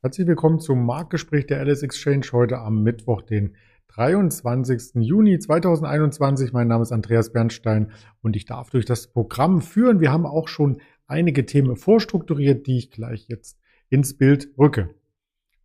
Herzlich willkommen zum Marktgespräch der Alice Exchange heute am Mittwoch, den 23. Juni 2021. Mein Name ist Andreas Bernstein und ich darf durch das Programm führen. Wir haben auch schon einige Themen vorstrukturiert, die ich gleich jetzt ins Bild rücke.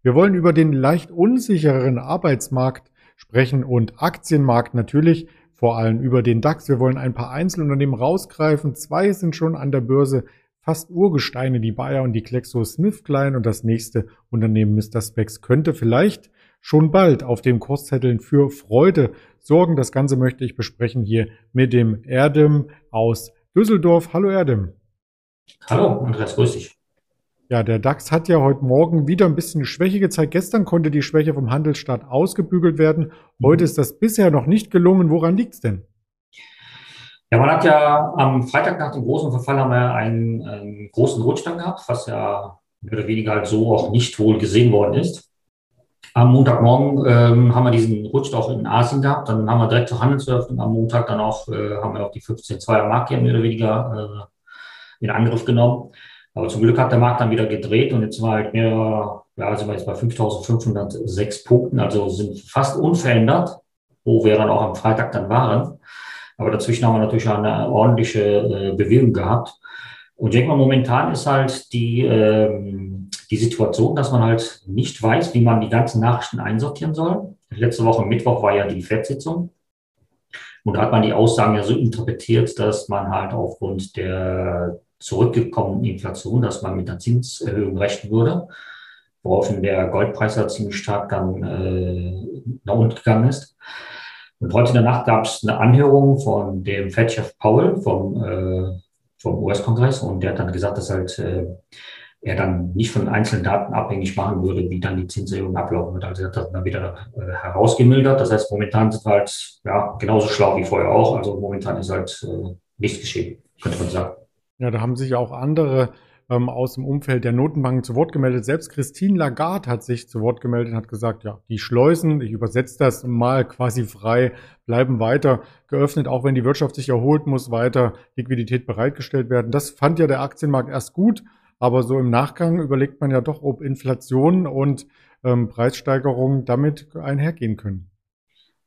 Wir wollen über den leicht unsichereren Arbeitsmarkt sprechen und Aktienmarkt natürlich, vor allem über den DAX. Wir wollen ein paar Einzelunternehmen rausgreifen. Zwei sind schon an der Börse fast Urgesteine, die Bayer und die Klexo Smith Klein und das nächste Unternehmen Mr. Specs könnte vielleicht schon bald auf dem Kurszetteln für Freude sorgen. Das Ganze möchte ich besprechen hier mit dem Erdem aus Düsseldorf. Hallo Erdem. Hallo, Andreas, grüß dich. Ja, der DAX hat ja heute Morgen wieder ein bisschen Schwäche gezeigt. Gestern konnte die Schwäche vom Handelsstaat ausgebügelt werden. Heute ist das bisher noch nicht gelungen. Woran liegt es denn? Ja, man hat ja am Freitag nach dem großen Verfall haben wir einen, einen großen Rutschstand gehabt, was ja mehr oder weniger halt so auch nicht wohl gesehen worden ist. Am Montagmorgen ähm, haben wir diesen Rutsch auch in Asien gehabt. Dann haben wir direkt zur Handelseröffnung am Montag dann auch, äh, haben wir auch die 15-2er Marke mehr oder weniger äh, in Angriff genommen. Aber zum Glück hat der Markt dann wieder gedreht und jetzt war halt mehr, ja, sind wir jetzt bei 5.506 Punkten, also sind fast unverändert, wo wir dann auch am Freitag dann waren. Aber dazwischen haben wir natürlich eine ordentliche äh, Bewegung gehabt. Und ich denke mal, momentan ist halt die, ähm, die Situation, dass man halt nicht weiß, wie man die ganzen Nachrichten einsortieren soll. Letzte Woche Mittwoch war ja die FED-Sitzung. Und da hat man die Aussagen ja so interpretiert, dass man halt aufgrund der zurückgekommenen Inflation, dass man mit einer Zinserhöhung rechnen würde, woraufhin der Goldpreis ja ziemlich stark dann äh, nach unten gegangen ist. Und heute in der Nacht gab es eine Anhörung von dem Fed-Chef Powell vom, äh, vom US-Kongress und der hat dann gesagt, dass halt äh, er dann nicht von einzelnen Daten abhängig machen würde, wie dann die Zinserhöhung ablaufen wird. Also er hat das dann wieder äh, herausgemildert. Das heißt, momentan sind wir halt ja, genauso schlau wie vorher auch. Also momentan ist halt äh, nichts geschehen, könnte man sagen. Ja, da haben sich auch andere ähm, aus dem Umfeld der Notenbanken zu Wort gemeldet. Selbst Christine Lagarde hat sich zu Wort gemeldet und hat gesagt, ja, die Schleusen, ich übersetze das mal quasi frei, bleiben weiter geöffnet, auch wenn die Wirtschaft sich erholt, muss weiter Liquidität bereitgestellt werden. Das fand ja der Aktienmarkt erst gut, aber so im Nachgang überlegt man ja doch, ob Inflation und ähm, Preissteigerungen damit einhergehen können.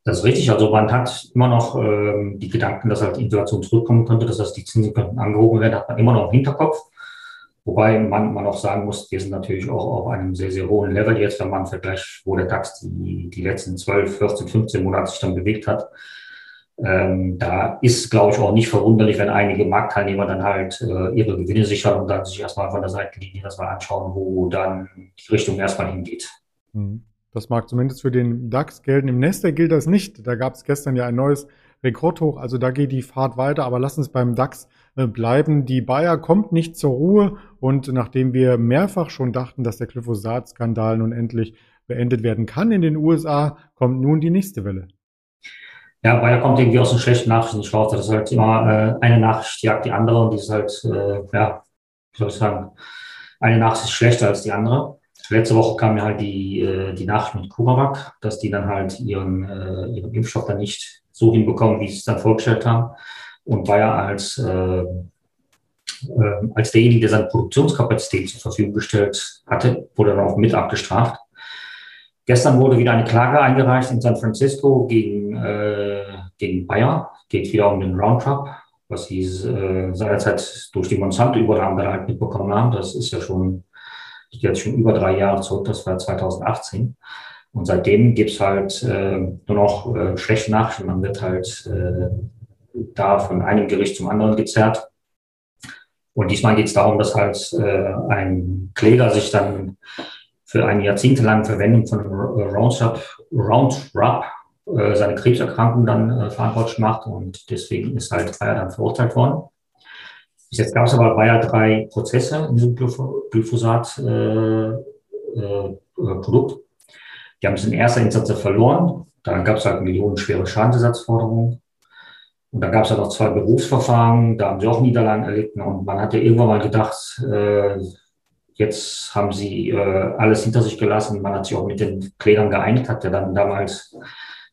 Das ist richtig. Also man hat immer noch ähm, die Gedanken, dass halt Inflation zurückkommen könnte, dass das die Zinsen könnten angehoben werden, hat man immer noch im Hinterkopf. Wobei man, man auch sagen muss, wir sind natürlich auch auf einem sehr, sehr hohen Level jetzt, wenn man vergleicht, wo der DAX die, die letzten 12, 14, 15 Monate sich dann bewegt hat. Ähm, da ist, glaube ich, auch nicht verwunderlich, wenn einige Marktteilnehmer dann halt äh, ihre Gewinne sichern und dann sich erstmal von der Seitenlinie das mal anschauen, wo dann die Richtung erstmal hingeht. Mhm. Das mag zumindest für den DAX gelten. Im Nester gilt das nicht. Da gab es gestern ja ein neues Rekordhoch. Also da geht die Fahrt weiter. Aber lass uns beim DAX bleiben. Die Bayer kommt nicht zur Ruhe und nachdem wir mehrfach schon dachten, dass der Glyphosat-Skandal nun endlich beendet werden kann in den USA, kommt nun die nächste Welle. Ja, Bayer kommt irgendwie aus den schlechten Nachrichten raus. Das ist halt immer äh, eine Nachricht jagt die andere und die ist halt, äh, ja, wie soll ich sagen, eine Nachricht ist schlechter als die andere. Letzte Woche kam mir halt die, äh, die Nachricht mit CureVac, dass die dann halt ihren, äh, ihren Impfstoff dann nicht so hinbekommen, wie sie es dann vorgestellt haben und war ja als, äh, äh, als derjenige, der seine Produktionskapazität zur Verfügung gestellt hatte, wurde dann auch mit abgestraft. Gestern wurde wieder eine Klage eingereicht in San Francisco gegen, äh, gegen Bayer. Geht wieder um den Roundup, was sie äh, seinerzeit durch die Monsanto-Übernahme halt mitbekommen haben. Das ist ja schon, jetzt schon über drei Jahre zurück, das war 2018. Und seitdem gibt es halt äh, nur noch äh, schlechte Nachrichten. Man wird halt äh, da von einem Gericht zum anderen gezerrt. Und diesmal geht es darum, dass halt äh, ein Kläger sich dann für eine jahrzehntelange Verwendung von Roundup, Roundup äh, seine Krebserkrankung dann äh, verantwortlich macht und deswegen ist halt Bayer dann verurteilt worden. Bis jetzt gab es aber Bayer drei Prozesse in diesem Glyphosat-Produkt. Äh, äh, Die haben es in erster Instanz verloren. Dann gab es halt millionenschwere Schadensersatzforderungen. Und dann gab es ja noch zwei Berufsverfahren, da haben sie auch Niederlagen erlitten. Und man hat ja irgendwann mal gedacht, äh, jetzt haben sie äh, alles hinter sich gelassen. Man hat sich auch mit den Klägern geeinigt, hat ja dann damals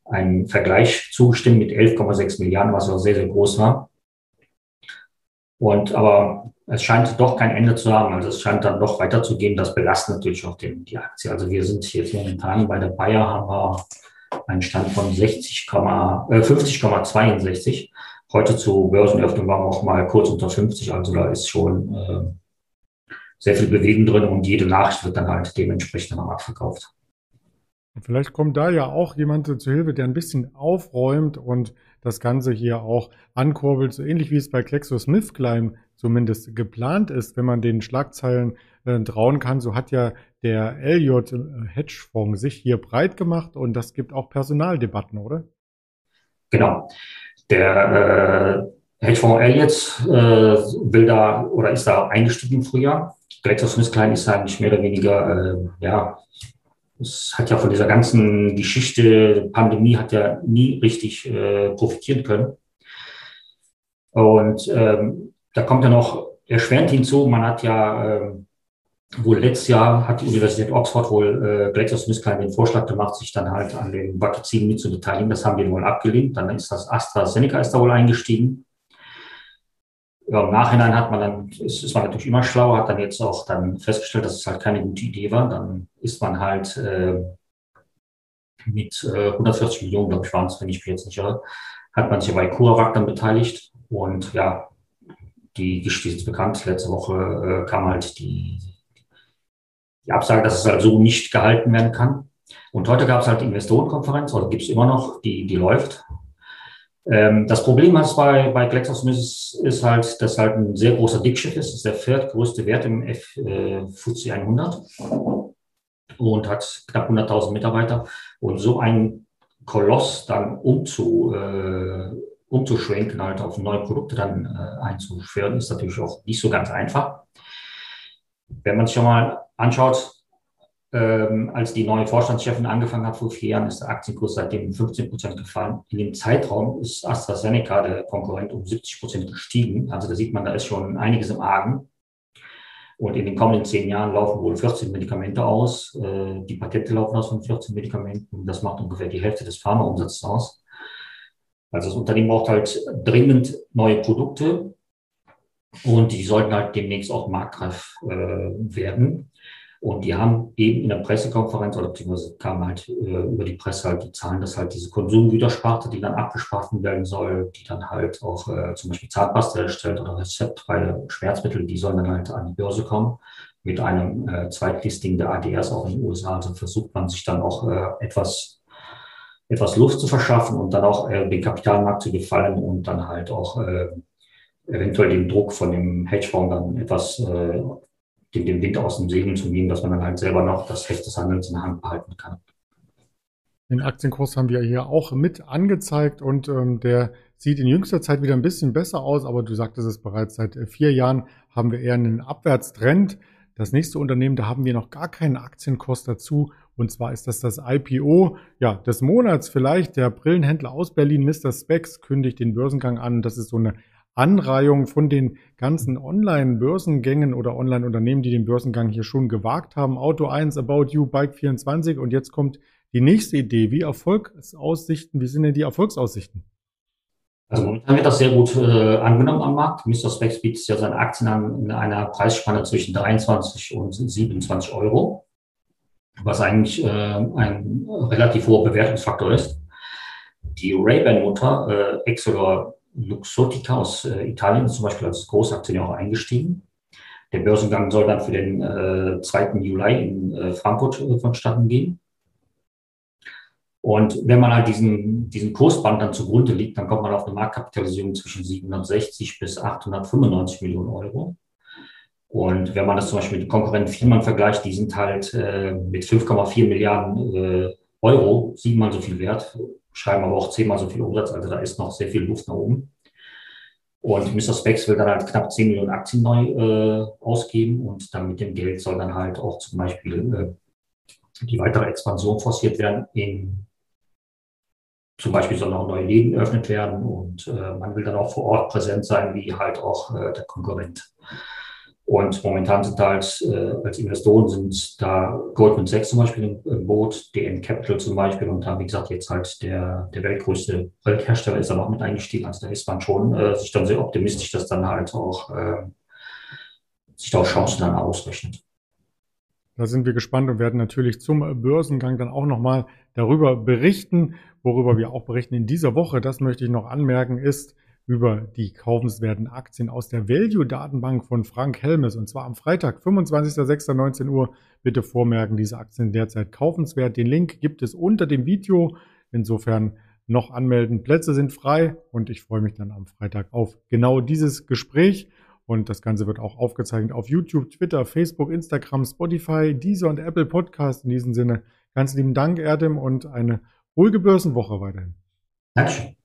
einen Vergleich zugestimmt mit 11,6 Milliarden, was auch sehr, sehr groß war. Und aber es scheint doch kein Ende zu haben. Also es scheint dann doch weiterzugehen. Das belastet natürlich auch den, die Aktie. Also wir sind jetzt momentan bei der Bayer haben wir einen Stand von 60, äh, 50,62. Heute zu Börsenöffnung waren wir auch mal kurz unter 50. Also da ist schon äh, sehr viel Bewegung drin und jede Nachricht wird dann halt dementsprechend auch abverkauft. Vielleicht kommt da ja auch jemand zu Hilfe, der ein bisschen aufräumt und das Ganze hier auch ankurbelt, so ähnlich wie es bei GlaxoSmithKline zumindest geplant ist, wenn man den Schlagzeilen äh, trauen kann. So hat ja der Elliott äh, Hedgefonds sich hier breit gemacht und das gibt auch Personaldebatten, oder? Genau. Der äh, Hedgefonds Elliott äh, will da oder ist da eingestiegen im Frühjahr. GlaxoSmithKline ist eigentlich mehr oder weniger, äh, ja, es hat ja von dieser ganzen Geschichte, Pandemie hat ja nie richtig äh, profitieren können. Und ähm, da kommt ja noch erschwerend hinzu, man hat ja äh, wohl letztes Jahr hat die Universität Oxford wohl äh, GlaxoSmithKline den Vorschlag gemacht, sich dann halt an den Vakzinen mitzubeteiligen. Das haben die wohl abgelehnt. Dann ist das AstraZeneca ist da wohl eingestiegen. Ja, Im Nachhinein hat man dann, ist, ist man natürlich immer schlauer, hat dann jetzt auch dann festgestellt, dass es halt keine gute Idee war. Dann ist man halt äh, mit äh, 140 Millionen, glaube ich, waren es, wenn ich mich jetzt nicht irre, hat man sich bei CuraVac dann beteiligt. Und ja, die Geschichte ist bekannt. Letzte Woche äh, kam halt die, die Absage, dass es halt so nicht gehalten werden kann. Und heute gab es halt die Investorenkonferenz, oder gibt es immer noch, die, die läuft. Ähm, das Problem ist bei, bei GlaxoSmith ist, ist halt, dass halt ein sehr großer Dickschiff ist. Das ist der viertgrößte Wert im F, äh, FTSE 100 und hat knapp 100.000 Mitarbeiter. Und so ein Koloss dann umzu, äh, umzuschwenken, halt auf neue Produkte dann äh, einzuführen, ist natürlich auch nicht so ganz einfach. Wenn man sich schon mal anschaut, ähm, als die neue Vorstandschefin angefangen hat vor vier Jahren, ist der Aktienkurs seitdem 15 Prozent gefallen. In dem Zeitraum ist AstraZeneca, der Konkurrent, um 70 Prozent gestiegen. Also da sieht man, da ist schon einiges im Argen. Und in den kommenden zehn Jahren laufen wohl 14 Medikamente aus. Äh, die Patente laufen aus von 14 Medikamenten. Das macht ungefähr die Hälfte des Pharmaumsatzes aus. Also das Unternehmen braucht halt dringend neue Produkte und die sollten halt demnächst auch marktreif äh, werden. Und die haben eben in der Pressekonferenz oder beziehungsweise kam halt äh, über die Presse halt die Zahlen, dass halt diese Konsumgütersparte, die dann abgespart werden soll, die dann halt auch äh, zum Beispiel Zahnpasta erstellt oder rezeptfreie Schmerzmittel, die sollen dann halt an die Börse kommen mit einem äh, Zweitlisting der ADRs auch in den USA. Also versucht man sich dann auch äh, etwas, etwas Luft zu verschaffen und dann auch äh, den Kapitalmarkt zu gefallen und dann halt auch äh, eventuell den Druck von dem Hedgefonds dann etwas äh, den, den Wind aus dem Segeln zu nehmen, dass man dann halt selber noch das Heft des Handelns in der Hand behalten kann. Den Aktienkurs haben wir hier auch mit angezeigt und ähm, der sieht in jüngster Zeit wieder ein bisschen besser aus, aber du sagtest es bereits, seit äh, vier Jahren haben wir eher einen Abwärtstrend. Das nächste Unternehmen, da haben wir noch gar keinen Aktienkurs dazu. Und zwar ist das das IPO ja, des Monats vielleicht. Der Brillenhändler aus Berlin, Mr. Specs, kündigt den Börsengang an. Das ist so eine Anreihung von den ganzen Online-Börsengängen oder Online-Unternehmen, die den Börsengang hier schon gewagt haben. Auto 1, About You, Bike 24 und jetzt kommt die nächste Idee. Wie Erfolgsaussichten, wie sind denn die Erfolgsaussichten? Also momentan wird das sehr gut äh, angenommen am Markt. Mr. Specs bietet ja seine Aktien an in einer Preisspanne zwischen 23 und 27 Euro, was eigentlich äh, ein relativ hoher Bewertungsfaktor ist. Die Ray-Ban-Mutter, äh, Excelor Luxottica aus äh, Italien ist zum Beispiel als Großaktionär auch eingestiegen. Der Börsengang soll dann für den äh, 2. Juli in äh, Frankfurt äh, vonstatten gehen. Und wenn man halt diesen, diesen Kursband dann zugrunde liegt, dann kommt man auf eine Marktkapitalisierung zwischen 760 bis 895 Millionen Euro. Und wenn man das zum Beispiel mit Konkurrenten Firmen vergleicht, die sind halt äh, mit 5,4 Milliarden äh, Euro siebenmal so viel wert schreiben aber auch zehnmal so viel Umsatz, also da ist noch sehr viel Luft nach oben. Und Mr. Specs will dann halt knapp 10 Millionen Aktien neu äh, ausgeben und dann mit dem Geld soll dann halt auch zum Beispiel äh, die weitere Expansion forciert werden. In, zum Beispiel sollen auch neue Läden eröffnet werden und äh, man will dann auch vor Ort präsent sein, wie halt auch äh, der Konkurrent. Und momentan sind da als, äh, als Investoren sind da Goldman Sachs zum Beispiel im, Boot, DN Capital zum Beispiel und da, wie gesagt, jetzt halt der, der weltgrößte Welthersteller ist dann auch mit eingestiegen. Also da ist man schon äh, sich dann sehr optimistisch, dass dann halt auch äh, sich da auch Chancen dann ausrechnet. Da sind wir gespannt und werden natürlich zum Börsengang dann auch nochmal darüber berichten. Worüber wir auch berichten in dieser Woche, das möchte ich noch anmerken, ist über die kaufenswerten Aktien aus der Value-Datenbank von Frank Helmes. Und zwar am Freitag, 25.06.19 Uhr. Bitte vormerken, diese Aktien derzeit kaufenswert. Den Link gibt es unter dem Video. Insofern noch anmelden. Plätze sind frei und ich freue mich dann am Freitag auf genau dieses Gespräch. Und das Ganze wird auch aufgezeichnet auf YouTube, Twitter, Facebook, Instagram, Spotify, Deezer und Apple Podcast. In diesem Sinne ganz lieben Dank, Erdem, und eine ruhige Börsenwoche weiterhin. Dankeschön.